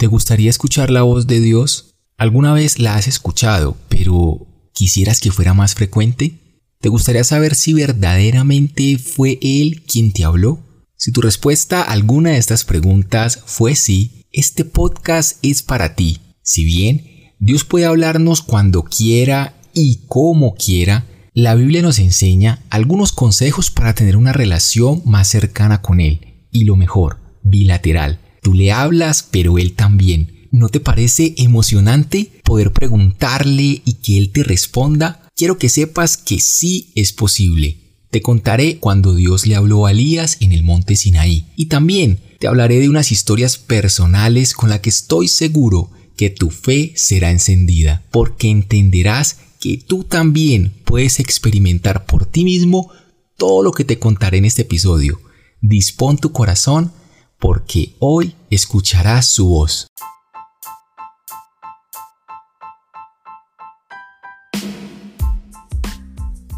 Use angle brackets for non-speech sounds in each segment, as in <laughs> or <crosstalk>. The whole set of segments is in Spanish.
¿Te gustaría escuchar la voz de Dios? ¿Alguna vez la has escuchado, pero quisieras que fuera más frecuente? ¿Te gustaría saber si verdaderamente fue Él quien te habló? Si tu respuesta a alguna de estas preguntas fue sí, este podcast es para ti. Si bien Dios puede hablarnos cuando quiera y como quiera, la Biblia nos enseña algunos consejos para tener una relación más cercana con Él. Y lo mejor, bilateral. Tú le hablas, pero Él también. ¿No te parece emocionante poder preguntarle y que Él te responda? Quiero que sepas que sí es posible. Te contaré cuando Dios le habló a Elías en el monte Sinaí. Y también te hablaré de unas historias personales con las que estoy seguro que tu fe será encendida, porque entenderás que tú también puedes experimentar por ti mismo todo lo que te contaré en este episodio. Dispón tu corazón porque hoy escucharás su voz.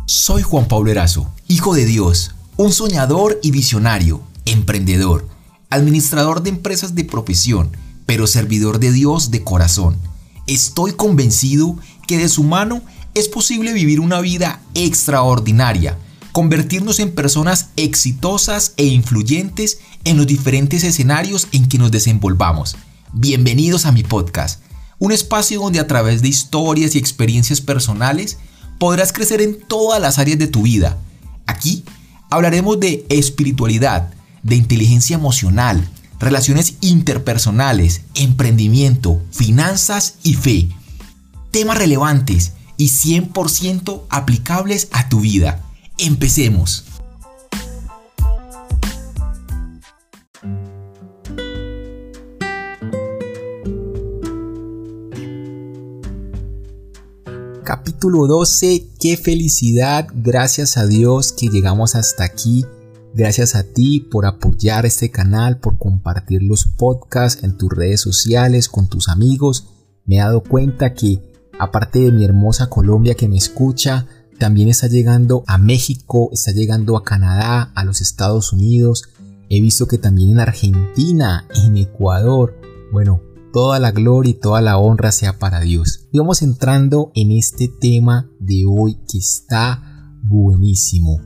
Soy Juan Pablo Erazo, hijo de Dios, un soñador y visionario, emprendedor, administrador de empresas de profesión, pero servidor de Dios de corazón. Estoy convencido que de su mano es posible vivir una vida extraordinaria, convertirnos en personas exitosas e influyentes en los diferentes escenarios en que nos desenvolvamos. Bienvenidos a mi podcast, un espacio donde a través de historias y experiencias personales podrás crecer en todas las áreas de tu vida. Aquí hablaremos de espiritualidad, de inteligencia emocional, relaciones interpersonales, emprendimiento, finanzas y fe. Temas relevantes y 100% aplicables a tu vida. Empecemos. Capítulo 12, qué felicidad, gracias a Dios que llegamos hasta aquí. Gracias a ti por apoyar este canal, por compartir los podcasts en tus redes sociales con tus amigos. Me he dado cuenta que aparte de mi hermosa Colombia que me escucha, también está llegando a México, está llegando a Canadá, a los Estados Unidos. He visto que también en Argentina, en Ecuador. Bueno, toda la gloria y toda la honra sea para Dios. Y vamos entrando en este tema de hoy que está buenísimo.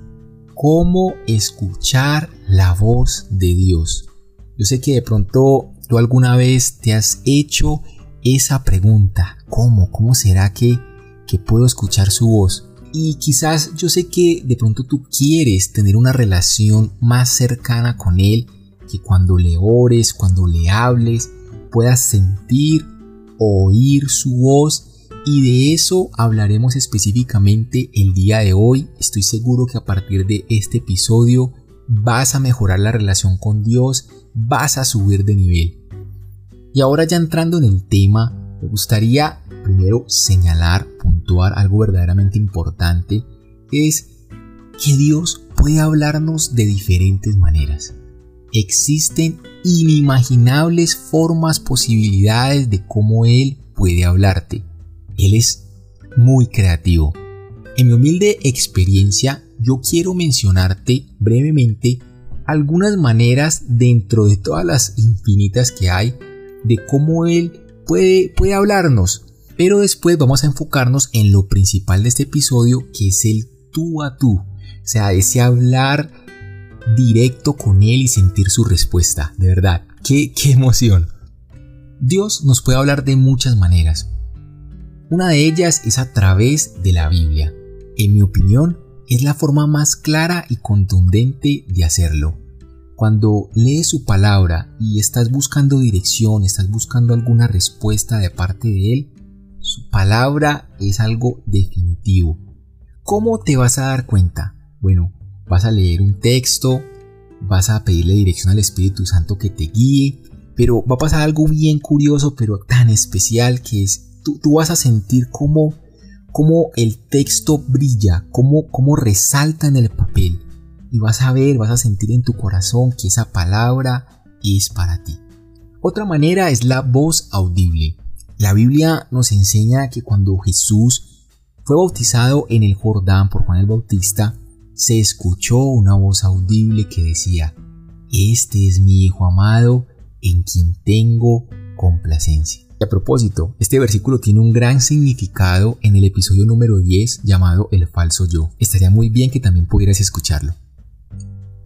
¿Cómo escuchar la voz de Dios? Yo sé que de pronto tú alguna vez te has hecho esa pregunta, ¿cómo? ¿Cómo será que, que puedo escuchar su voz? Y quizás yo sé que de pronto tú quieres tener una relación más cercana con Él, que cuando le ores, cuando le hables, puedas sentir, oír su voz y de eso hablaremos específicamente el día de hoy. Estoy seguro que a partir de este episodio vas a mejorar la relación con Dios, vas a subir de nivel. Y ahora ya entrando en el tema, me gustaría primero señalar, puntuar algo verdaderamente importante, es que Dios puede hablarnos de diferentes maneras. Existen inimaginables formas, posibilidades de cómo Él puede hablarte. Él es muy creativo. En mi humilde experiencia, yo quiero mencionarte brevemente algunas maneras dentro de todas las infinitas que hay de cómo Él puede, puede hablarnos. Pero después vamos a enfocarnos en lo principal de este episodio, que es el tú a tú. O sea, ese hablar directo con Él y sentir su respuesta. De verdad, qué, qué emoción. Dios nos puede hablar de muchas maneras. Una de ellas es a través de la Biblia. En mi opinión, es la forma más clara y contundente de hacerlo. Cuando lees su palabra y estás buscando dirección, estás buscando alguna respuesta de parte de Él, su palabra es algo definitivo. ¿Cómo te vas a dar cuenta? Bueno, vas a leer un texto, vas a pedirle dirección al Espíritu Santo que te guíe, pero va a pasar algo bien curioso, pero tan especial que es, tú, tú vas a sentir cómo, cómo el texto brilla, cómo, cómo resalta en el papel y vas a ver, vas a sentir en tu corazón que esa palabra es para ti. Otra manera es la voz audible. La Biblia nos enseña que cuando Jesús fue bautizado en el Jordán por Juan el Bautista, se escuchó una voz audible que decía, Este es mi Hijo amado, en quien tengo complacencia. Y a propósito, este versículo tiene un gran significado en el episodio número 10 llamado El falso yo. Estaría muy bien que también pudieras escucharlo.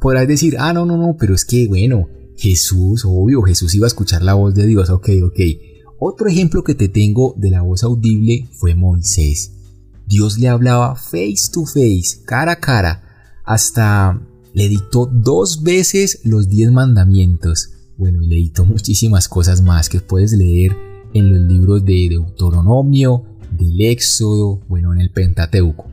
Podrás decir, ah, no, no, no, pero es que, bueno, Jesús, obvio, Jesús iba a escuchar la voz de Dios, ok, ok. Otro ejemplo que te tengo de la voz audible fue Moisés. Dios le hablaba face to face, cara a cara, hasta le dictó dos veces los diez mandamientos. Bueno, y le dictó muchísimas cosas más que puedes leer en los libros de Deuteronomio, del Éxodo, bueno, en el Pentateuco.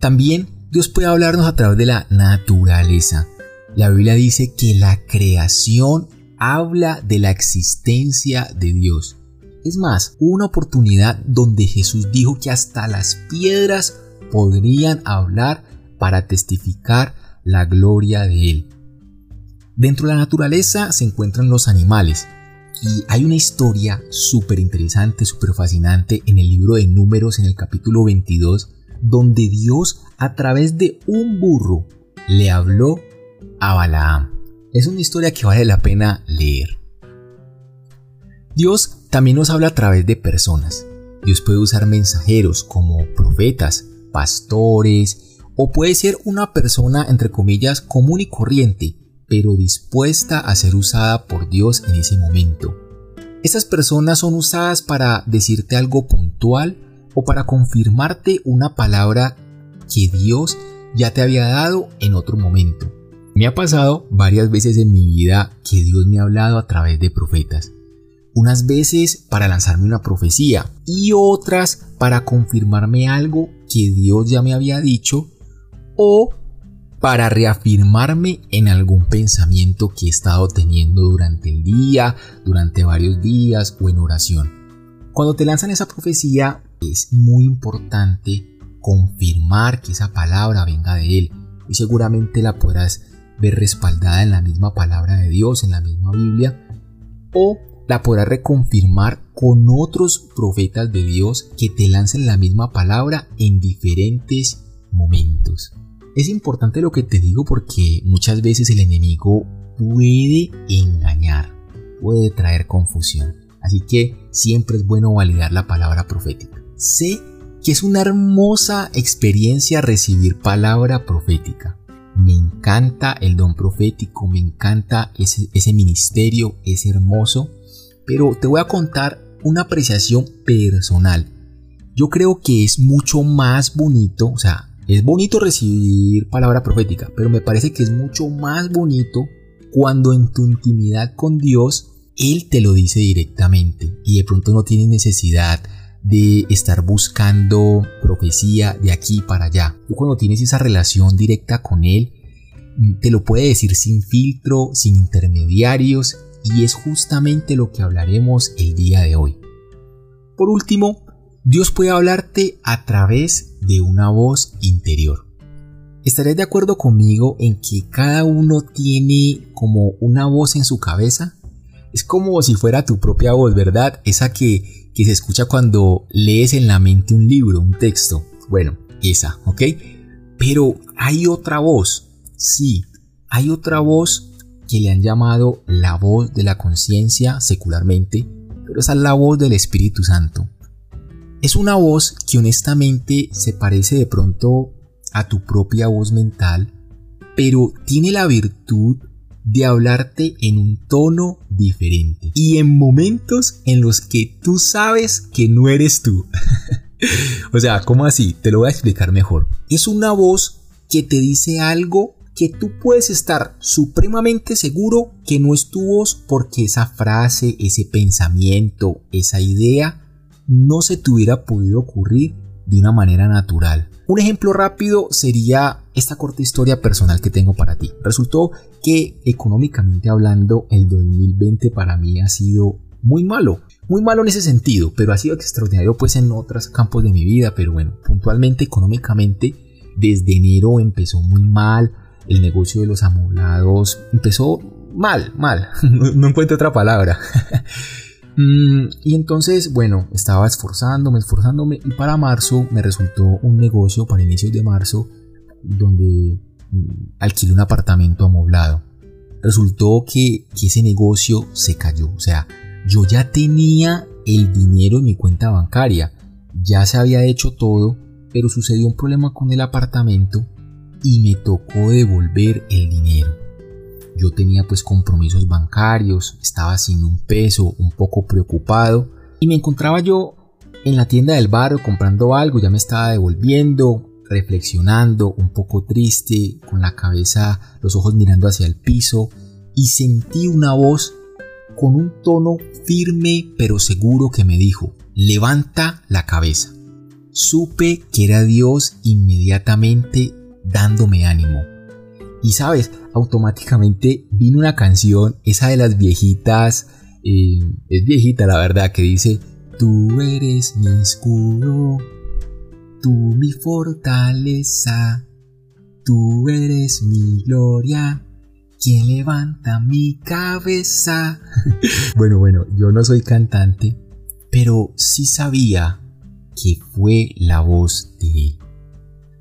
También Dios puede hablarnos a través de la naturaleza. La Biblia dice que la creación habla de la existencia de Dios. Es más, una oportunidad donde Jesús dijo que hasta las piedras podrían hablar para testificar la gloria de Él. Dentro de la naturaleza se encuentran los animales, y hay una historia súper interesante, súper fascinante en el libro de números en el capítulo 22, donde Dios a través de un burro le habló a Balaam. Es una historia que vale la pena leer. Dios también nos habla a través de personas. Dios puede usar mensajeros como profetas, pastores, o puede ser una persona entre comillas común y corriente pero dispuesta a ser usada por Dios en ese momento. Estas personas son usadas para decirte algo puntual o para confirmarte una palabra que Dios ya te había dado en otro momento. Me ha pasado varias veces en mi vida que Dios me ha hablado a través de profetas. Unas veces para lanzarme una profecía y otras para confirmarme algo que Dios ya me había dicho o para reafirmarme en algún pensamiento que he estado teniendo durante el día, durante varios días o en oración. Cuando te lanzan esa profecía es muy importante confirmar que esa palabra venga de Él y seguramente la podrás ver respaldada en la misma palabra de Dios, en la misma Biblia, o la podrás reconfirmar con otros profetas de Dios que te lancen la misma palabra en diferentes momentos. Es importante lo que te digo porque muchas veces el enemigo puede engañar, puede traer confusión. Así que siempre es bueno validar la palabra profética. Sé que es una hermosa experiencia recibir palabra profética. Me encanta el don profético, me encanta ese, ministerio, es hermoso. Pero te voy a contar una apreciación personal. Yo creo que es mucho más bonito, o sea, es bonito recibir palabra profética, pero me parece que es mucho más bonito cuando en tu intimidad con Dios Él te lo dice directamente y de pronto no tienes necesidad de estar buscando profecía de aquí para allá. Tú cuando tienes esa relación directa con Él, te lo puede decir sin filtro, sin intermediarios y es justamente lo que hablaremos el día de hoy. Por último, Dios puede hablarte a través de una voz interior. ¿Estarías de acuerdo conmigo en que cada uno tiene como una voz en su cabeza? Es como si fuera tu propia voz, ¿verdad? Esa que, que se escucha cuando lees en la mente un libro, un texto. Bueno, esa, ¿ok? Pero hay otra voz, sí, hay otra voz que le han llamado la voz de la conciencia secularmente, pero esa es la voz del Espíritu Santo. Es una voz que honestamente se parece de pronto a tu propia voz mental, pero tiene la virtud de hablarte en un tono diferente y en momentos en los que tú sabes que no eres tú. <laughs> o sea, ¿cómo así? Te lo voy a explicar mejor. Es una voz que te dice algo que tú puedes estar supremamente seguro que no es tu voz porque esa frase, ese pensamiento, esa idea no se te hubiera podido ocurrir de una manera natural. Un ejemplo rápido sería esta corta historia personal que tengo para ti. Resultó que económicamente hablando el 2020 para mí ha sido muy malo. Muy malo en ese sentido, pero ha sido extraordinario pues en otros campos de mi vida. Pero bueno, puntualmente económicamente desde enero empezó muy mal. El negocio de los amoblados empezó mal, mal. <laughs> no encuentro otra palabra. <laughs> Mm, y entonces, bueno, estaba esforzándome, esforzándome y para marzo me resultó un negocio para inicios de marzo donde mm, alquilé un apartamento amoblado. Resultó que, que ese negocio se cayó, o sea, yo ya tenía el dinero en mi cuenta bancaria, ya se había hecho todo, pero sucedió un problema con el apartamento y me tocó devolver el dinero. Yo tenía pues compromisos bancarios, estaba sin un peso, un poco preocupado y me encontraba yo en la tienda del barrio comprando algo, ya me estaba devolviendo, reflexionando, un poco triste, con la cabeza, los ojos mirando hacia el piso y sentí una voz con un tono firme pero seguro que me dijo, levanta la cabeza. Supe que era Dios inmediatamente dándome ánimo. Y sabes, automáticamente vino una canción, esa de las viejitas, eh, es viejita la verdad, que dice, tú eres mi escudo, tú mi fortaleza, tú eres mi gloria, quien levanta mi cabeza. <laughs> bueno, bueno, yo no soy cantante, pero sí sabía que fue la voz de él.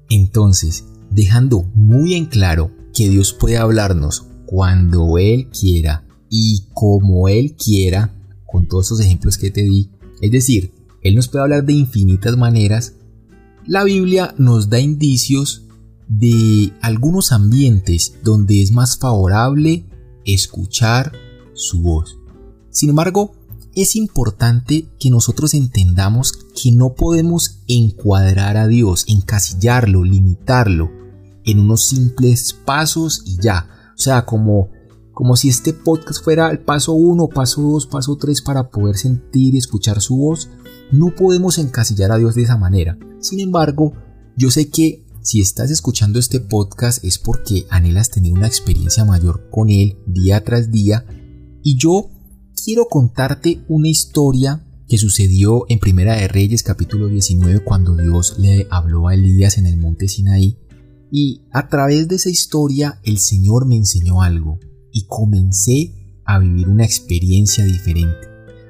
Entonces, dejando muy en claro que Dios puede hablarnos cuando Él quiera y como Él quiera, con todos esos ejemplos que te di, es decir, Él nos puede hablar de infinitas maneras, la Biblia nos da indicios de algunos ambientes donde es más favorable escuchar su voz. Sin embargo, es importante que nosotros entendamos que no podemos encuadrar a Dios, encasillarlo, limitarlo en unos simples pasos y ya. O sea, como, como si este podcast fuera el paso 1, paso 2, paso 3 para poder sentir y escuchar su voz. No podemos encasillar a Dios de esa manera. Sin embargo, yo sé que si estás escuchando este podcast es porque anhelas tener una experiencia mayor con Él día tras día. Y yo quiero contarte una historia que sucedió en Primera de Reyes capítulo 19 cuando Dios le habló a Elías en el monte Sinaí y a través de esa historia el Señor me enseñó algo y comencé a vivir una experiencia diferente.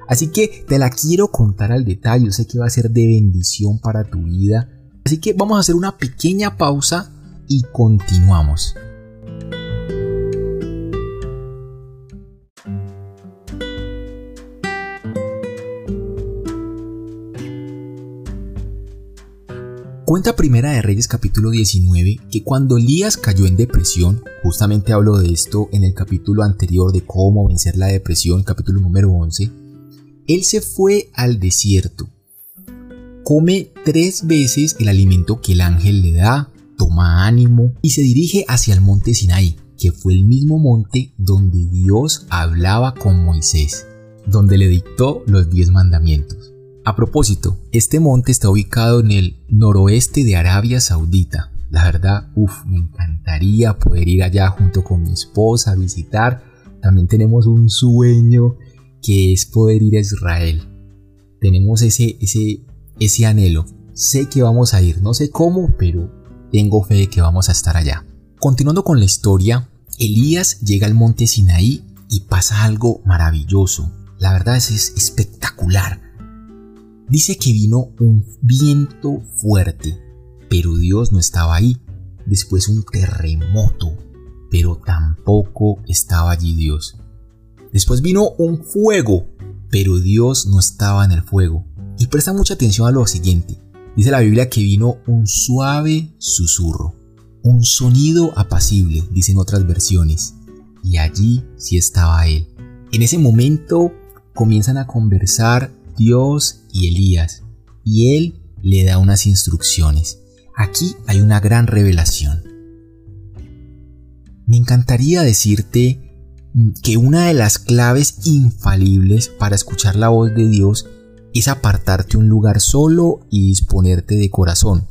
Así que te la quiero contar al detalle, sé que va a ser de bendición para tu vida. Así que vamos a hacer una pequeña pausa y continuamos. Cuenta Primera de Reyes capítulo 19 que cuando Elías cayó en depresión, justamente hablo de esto en el capítulo anterior de cómo vencer la depresión, capítulo número 11, él se fue al desierto. Come tres veces el alimento que el ángel le da, toma ánimo y se dirige hacia el monte Sinaí, que fue el mismo monte donde Dios hablaba con Moisés, donde le dictó los diez mandamientos. A propósito, este monte está ubicado en el noroeste de Arabia Saudita. La verdad, uff, me encantaría poder ir allá junto con mi esposa a visitar. También tenemos un sueño que es poder ir a Israel. Tenemos ese, ese, ese anhelo. Sé que vamos a ir, no sé cómo, pero tengo fe de que vamos a estar allá. Continuando con la historia, Elías llega al monte Sinaí y pasa algo maravilloso. La verdad es, es espectacular. Dice que vino un viento fuerte, pero Dios no estaba ahí. Después un terremoto, pero tampoco estaba allí Dios. Después vino un fuego, pero Dios no estaba en el fuego. Y presta mucha atención a lo siguiente. Dice la Biblia que vino un suave susurro, un sonido apacible, dicen otras versiones. Y allí sí estaba Él. En ese momento comienzan a conversar Dios y Elías, y él le da unas instrucciones. Aquí hay una gran revelación. Me encantaría decirte que una de las claves infalibles para escuchar la voz de Dios es apartarte un lugar solo y disponerte de corazón.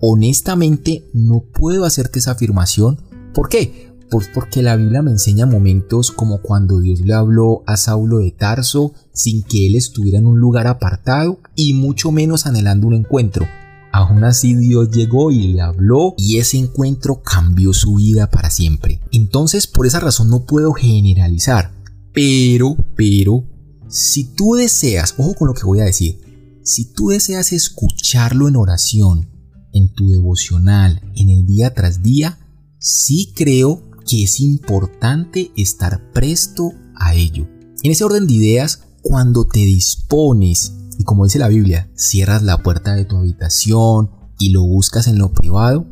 Honestamente no puedo hacerte esa afirmación. ¿Por qué? Pues porque la Biblia me enseña momentos como cuando Dios le habló a Saulo de Tarso sin que él estuviera en un lugar apartado y mucho menos anhelando un encuentro. Aún así Dios llegó y le habló y ese encuentro cambió su vida para siempre. Entonces por esa razón no puedo generalizar. Pero, pero, si tú deseas, ojo con lo que voy a decir, si tú deseas escucharlo en oración, en tu devocional, en el día tras día, sí creo que es importante estar presto a ello. En ese orden de ideas, cuando te dispones y como dice la Biblia, cierras la puerta de tu habitación y lo buscas en lo privado,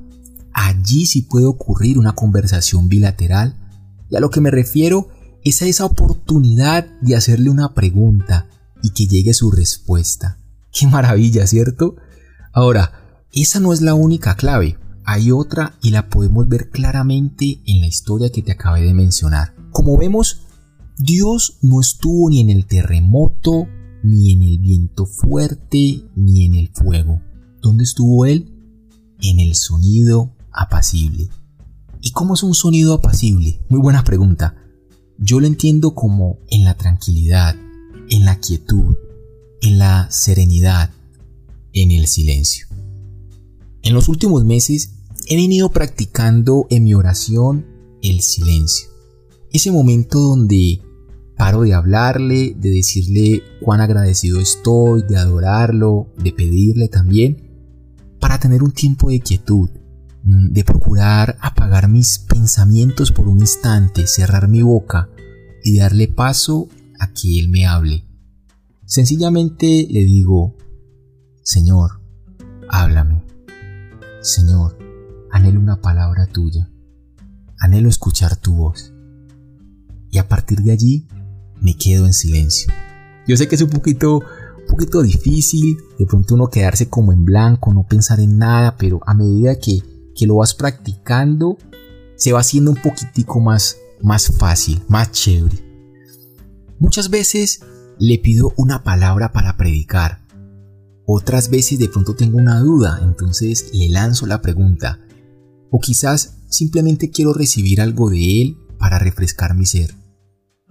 allí sí puede ocurrir una conversación bilateral. Y a lo que me refiero es a esa oportunidad de hacerle una pregunta y que llegue su respuesta. Qué maravilla, ¿cierto? Ahora, esa no es la única clave. Hay otra y la podemos ver claramente en la historia que te acabé de mencionar. Como vemos, Dios no estuvo ni en el terremoto, ni en el viento fuerte, ni en el fuego. ¿Dónde estuvo Él? En el sonido apacible. ¿Y cómo es un sonido apacible? Muy buena pregunta. Yo lo entiendo como en la tranquilidad, en la quietud, en la serenidad, en el silencio. En los últimos meses he venido practicando en mi oración el silencio. Ese momento donde paro de hablarle, de decirle cuán agradecido estoy, de adorarlo, de pedirle también, para tener un tiempo de quietud, mm, de procurar apagar mis pensamientos por un instante, cerrar mi boca y darle paso a que Él me hable. Sencillamente le digo, Señor, háblame. Señor, anhelo una palabra tuya. Anhelo escuchar tu voz. Y a partir de allí me quedo en silencio. Yo sé que es un poquito, un poquito difícil, de pronto uno quedarse como en blanco, no pensar en nada, pero a medida que, que lo vas practicando, se va haciendo un poquitico más, más fácil, más chévere. Muchas veces le pido una palabra para predicar. Otras veces de pronto tengo una duda, entonces le lanzo la pregunta. O quizás simplemente quiero recibir algo de él para refrescar mi ser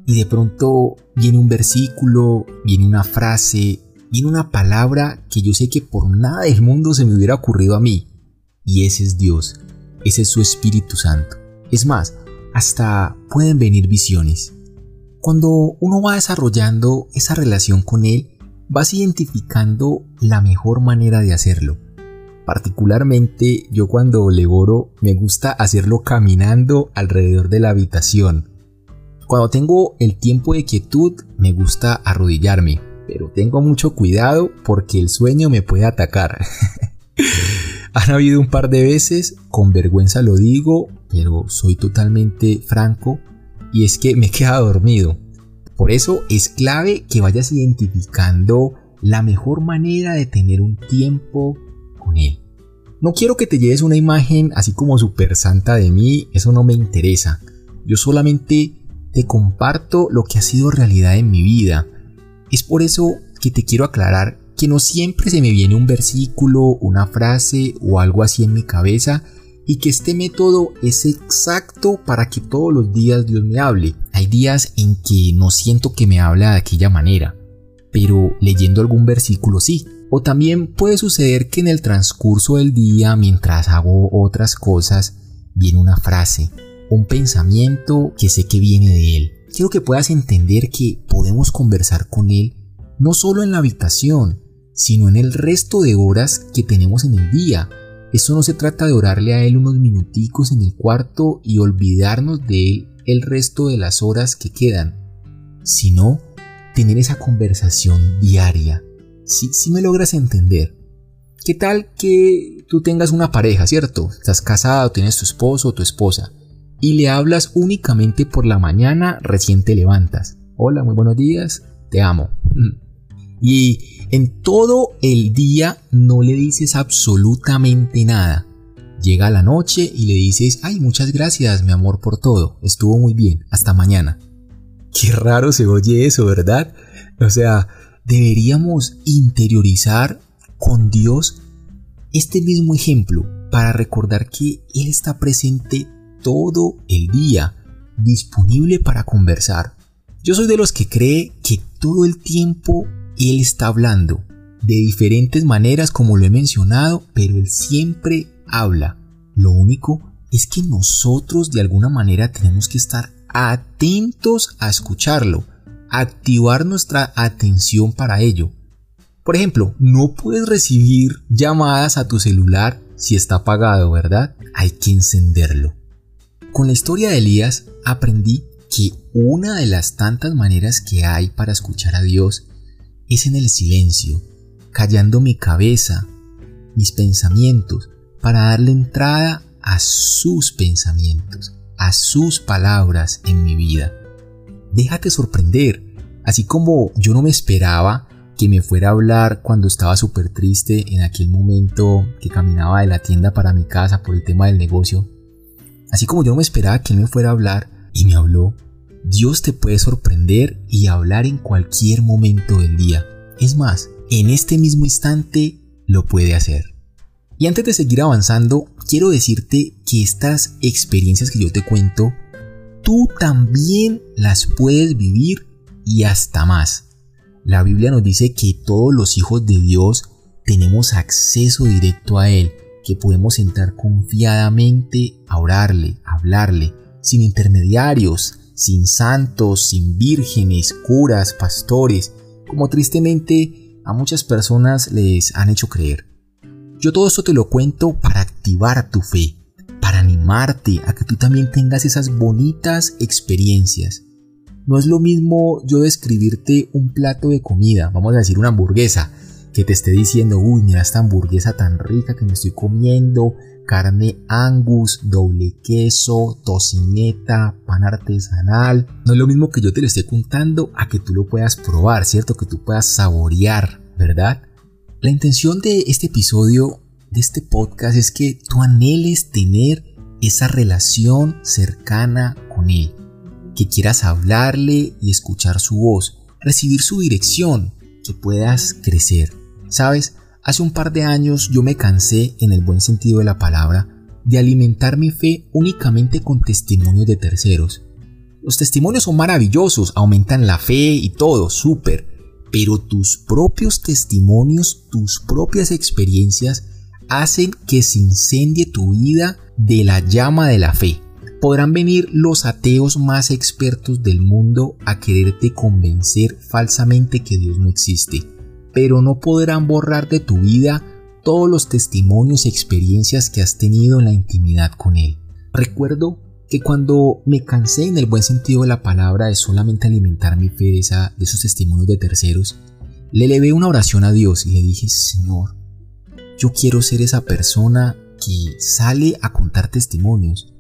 y de pronto viene un versículo, viene una frase, viene una palabra que yo sé que por nada del mundo se me hubiera ocurrido a mí. Y ese es Dios, ese es su Espíritu Santo. Es más, hasta pueden venir visiones. Cuando uno va desarrollando esa relación con Él, vas identificando la mejor manera de hacerlo. Particularmente yo cuando le oro me gusta hacerlo caminando alrededor de la habitación cuando tengo el tiempo de quietud me gusta arrodillarme, pero tengo mucho cuidado porque el sueño me puede atacar. <laughs> Han habido un par de veces, con vergüenza lo digo, pero soy totalmente franco, y es que me he quedado dormido. Por eso es clave que vayas identificando la mejor manera de tener un tiempo él. No quiero que te lleves una imagen así como super santa de mí, eso no me interesa. Yo solamente te comparto lo que ha sido realidad en mi vida. Es por eso que te quiero aclarar que no siempre se me viene un versículo, una frase o algo así en mi cabeza y que este método es exacto para que todos los días Dios me hable. Hay días en que no siento que me habla de aquella manera, pero leyendo algún versículo sí. O también puede suceder que en el transcurso del día, mientras hago otras cosas, viene una frase, un pensamiento que sé que viene de Él. Quiero que puedas entender que podemos conversar con Él no solo en la habitación, sino en el resto de horas que tenemos en el día. Esto no se trata de orarle a Él unos minuticos en el cuarto y olvidarnos de Él el resto de las horas que quedan, sino tener esa conversación diaria. Si, me logras entender. ¿Qué tal que tú tengas una pareja, cierto? Estás casado, tienes tu esposo o tu esposa y le hablas únicamente por la mañana recién te levantas. Hola, muy buenos días, te amo. Y en todo el día no le dices absolutamente nada. Llega la noche y le dices, ay, muchas gracias, mi amor, por todo. Estuvo muy bien. Hasta mañana. Qué raro se oye eso, ¿verdad? O sea, deberíamos interiorizar con Dios este mismo ejemplo para recordar que Él está presente todo el día, disponible para conversar. Yo soy de los que cree que todo el tiempo Él está hablando, de diferentes maneras como lo he mencionado, pero Él siempre habla. Lo único es que nosotros de alguna manera tenemos que estar atentos a escucharlo, activar nuestra atención para ello. Por ejemplo, no puedes recibir llamadas a tu celular si está apagado, ¿verdad? Hay que encenderlo. Con la historia de Elías aprendí que una de las tantas maneras que hay para escuchar a Dios es en el silencio, callando mi cabeza, mis pensamientos, para darle entrada a sus pensamientos, a sus palabras en mi vida. Déjate sorprender, así como yo no me esperaba que me fuera a hablar cuando estaba súper triste en aquel momento que caminaba de la tienda para mi casa por el tema del negocio. Así como yo no me esperaba que me fuera a hablar y me habló, Dios te puede sorprender y hablar en cualquier momento del día. Es más, en este mismo instante lo puede hacer. Y antes de seguir avanzando, quiero decirte que estas experiencias que yo te cuento, tú también las puedes vivir y hasta más. La Biblia nos dice que todos los hijos de Dios tenemos acceso directo a Él, que podemos entrar confiadamente a orarle, a hablarle, sin intermediarios, sin santos, sin vírgenes, curas, pastores, como tristemente a muchas personas les han hecho creer. Yo todo esto te lo cuento para activar tu fe, para animarte a que tú también tengas esas bonitas experiencias, no es lo mismo yo describirte un plato de comida, vamos a decir una hamburguesa, que te esté diciendo, uy, mira esta hamburguesa tan rica que me estoy comiendo, carne angus, doble queso, tocineta, pan artesanal. No es lo mismo que yo te lo esté contando a que tú lo puedas probar, ¿cierto? Que tú puedas saborear, ¿verdad? La intención de este episodio, de este podcast, es que tú anheles tener esa relación cercana con Él que quieras hablarle y escuchar su voz, recibir su dirección, que puedas crecer. Sabes, hace un par de años yo me cansé, en el buen sentido de la palabra, de alimentar mi fe únicamente con testimonios de terceros. Los testimonios son maravillosos, aumentan la fe y todo, súper, pero tus propios testimonios, tus propias experiencias hacen que se incendie tu vida de la llama de la fe podrán venir los ateos más expertos del mundo a quererte convencer falsamente que Dios no existe, pero no podrán borrar de tu vida todos los testimonios y experiencias que has tenido en la intimidad con Él. Recuerdo que cuando me cansé en el buen sentido de la palabra de solamente alimentar mi fe de, de esos testimonios de terceros, le elevé una oración a Dios y le dije, Señor, yo quiero ser esa persona que sale a contar testimonios,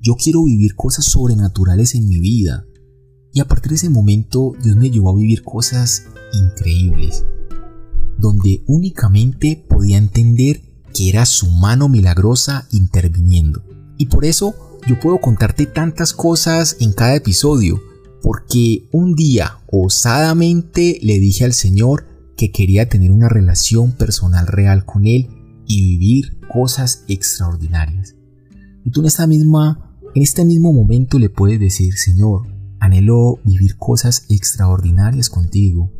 yo quiero vivir cosas sobrenaturales en mi vida. Y a partir de ese momento Dios me llevó a vivir cosas increíbles, donde únicamente podía entender que era su mano milagrosa interviniendo. Y por eso yo puedo contarte tantas cosas en cada episodio, porque un día osadamente le dije al Señor que quería tener una relación personal real con Él y vivir cosas extraordinarias. Y tú en misma en este mismo momento le puedes decir, Señor, anhelo vivir cosas extraordinarias contigo.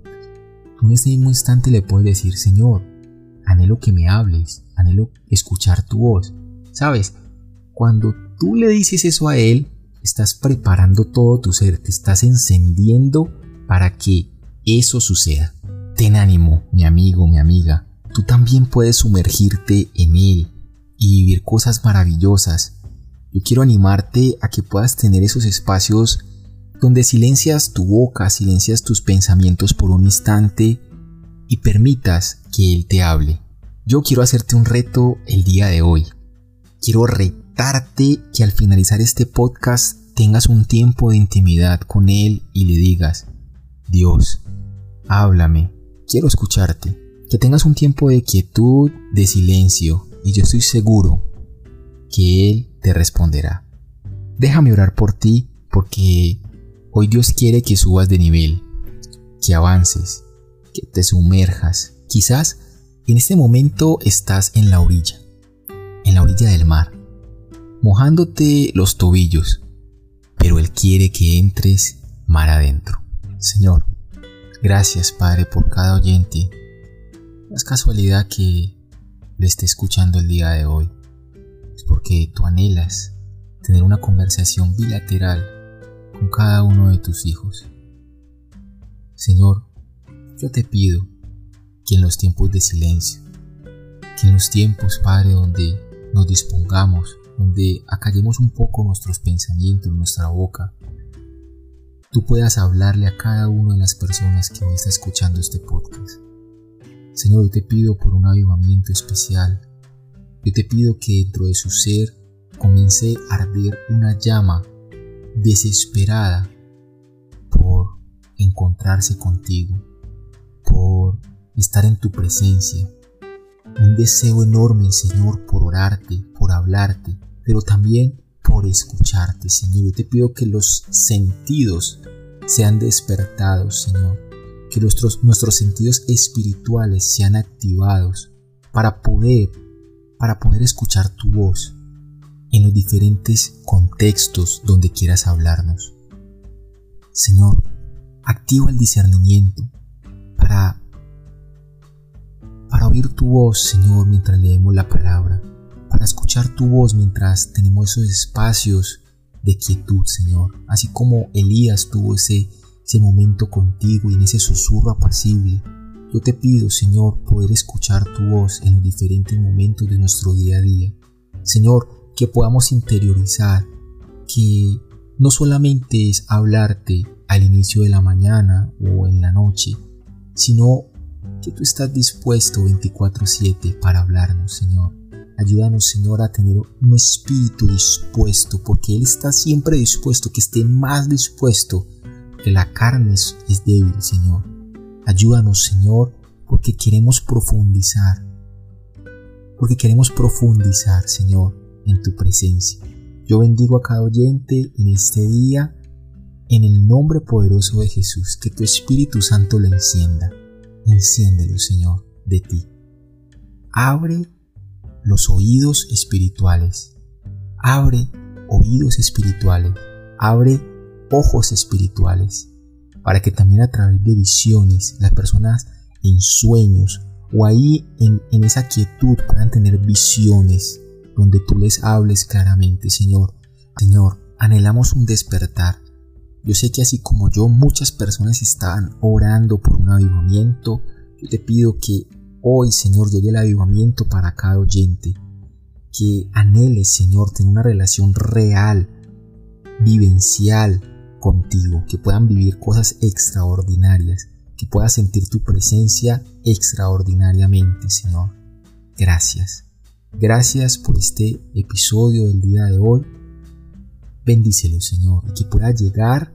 Tú en este mismo instante le puedes decir, Señor, anhelo que me hables, anhelo escuchar tu voz. Sabes, cuando tú le dices eso a Él, estás preparando todo tu ser, te estás encendiendo para que eso suceda. Ten ánimo, mi amigo, mi amiga. Tú también puedes sumergirte en Él y vivir cosas maravillosas yo quiero animarte a que puedas tener esos espacios donde silencias tu boca, silencias tus pensamientos por un instante y permitas que Él te hable. Yo quiero hacerte un reto el día de hoy. Quiero retarte que al finalizar este podcast tengas un tiempo de intimidad con Él y le digas, Dios, háblame, quiero escucharte. Que tengas un tiempo de quietud, de silencio, y yo estoy seguro que Él te responderá. Déjame orar por ti porque hoy Dios quiere que subas de nivel, que avances, que te sumerjas. Quizás en este momento estás en la orilla, en la orilla del mar, mojándote los tobillos, pero Él quiere que entres mar adentro. Señor, gracias Padre por cada oyente. No es casualidad que le esté escuchando el día de hoy porque tú anhelas tener una conversación bilateral con cada uno de tus hijos. Señor, yo te pido que en los tiempos de silencio, que en los tiempos, Padre, donde nos dispongamos, donde acallemos un poco nuestros pensamientos, nuestra boca, tú puedas hablarle a cada una de las personas que hoy está escuchando este podcast. Señor, yo te pido por un avivamiento especial. Yo te pido que dentro de su ser comience a arder una llama desesperada por encontrarse contigo, por estar en tu presencia. Un deseo enorme, Señor, por orarte, por hablarte, pero también por escucharte, Señor. Yo te pido que los sentidos sean despertados, Señor. Que nuestros, nuestros sentidos espirituales sean activados para poder, para poder escuchar tu voz en los diferentes contextos donde quieras hablarnos. Señor, activa el discernimiento para, para oír tu voz, Señor, mientras leemos la palabra para escuchar tu voz mientras tenemos esos espacios de quietud, Señor. Así como Elías tuvo ese, ese momento contigo y en ese susurro apacible. Yo te pido, Señor, poder escuchar tu voz en los diferentes momentos de nuestro día a día. Señor, que podamos interiorizar que no solamente es hablarte al inicio de la mañana o en la noche, sino que tú estás dispuesto 24/7 para hablarnos, Señor. Ayúdanos, Señor, a tener un espíritu dispuesto, porque Él está siempre dispuesto, que esté más dispuesto, que la carne es, débil, Señor. Ayúdanos, Señor, porque queremos profundizar, porque queremos profundizar, Señor, en tu presencia. Yo bendigo a cada oyente en este día, en el nombre poderoso de Jesús, que tu Espíritu Santo lo encienda. Enciéndelo, Señor, de ti. Abre los oídos espirituales. Abre oídos espirituales. Abre ojos espirituales. Para que también a través de visiones las personas en sueños o ahí en, esa quietud puedan tener visiones donde tú les hables claramente, Señor. Señor, anhelamos un despertar. Yo sé que así como yo, muchas personas están orando por un avivamiento. Yo te pido que Hoy, Señor, llegue el avivamiento para cada oyente. Que anhele, Señor, tener una relación real, vivencial contigo. Que puedan vivir cosas extraordinarias. Que puedas sentir tu presencia extraordinariamente, Señor. Gracias. Gracias por este episodio del día de hoy. Bendícelo, Señor. Y que pueda llegar,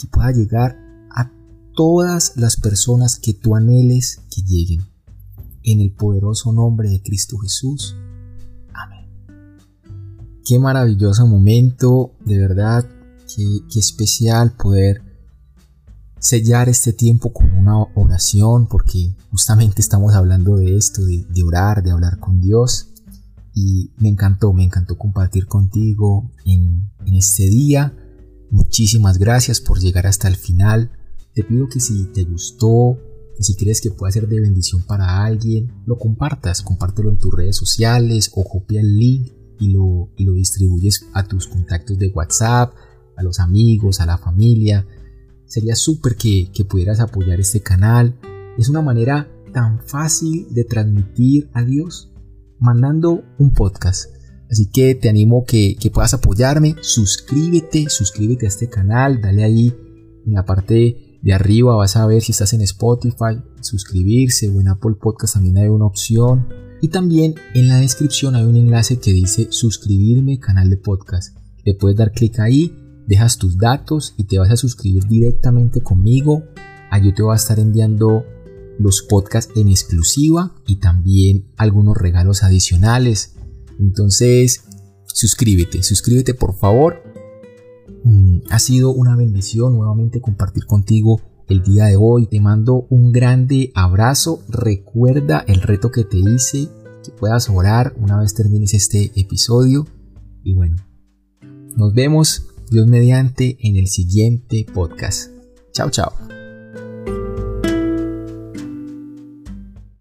que pueda llegar a todas las personas que tú anheles que lleguen en el poderoso nombre de Cristo Jesús. Amén. Qué maravilloso momento, de verdad, qué, especial poder sellar este tiempo con una oración, porque justamente estamos hablando de esto, de, orar, de hablar con Dios. Y me encantó, me encantó compartir contigo en, en este día. Muchísimas gracias por llegar hasta el final. Te pido que si te gustó si crees que puede ser de bendición para alguien, lo compartas, compártelo en tus redes sociales o copia el link y lo, y lo distribuyes a tus contactos de WhatsApp, a los amigos, a la familia. Sería súper que, que pudieras apoyar este canal. Es una manera tan fácil de transmitir a Dios mandando un podcast. Así que te animo que, que puedas apoyarme. Suscríbete, suscríbete a este canal, dale ahí en la parte de arriba vas a ver si estás en Spotify, suscribirse o en Apple Podcast también hay una opción. Y también en la descripción hay un enlace que dice suscribirme canal de podcast. Le puedes dar clic ahí, dejas tus datos y te vas a suscribir directamente conmigo. Allí te voy a estar enviando los podcasts en exclusiva y también algunos regalos adicionales. Entonces, suscríbete, suscríbete por favor Mm, ha sido una bendición nuevamente compartir contigo el día de hoy. Te mando un grande abrazo. Recuerda el reto que te hice, que puedas orar una vez termines este episodio. Y bueno, nos vemos Dios mediante en el siguiente podcast. Chao, chao.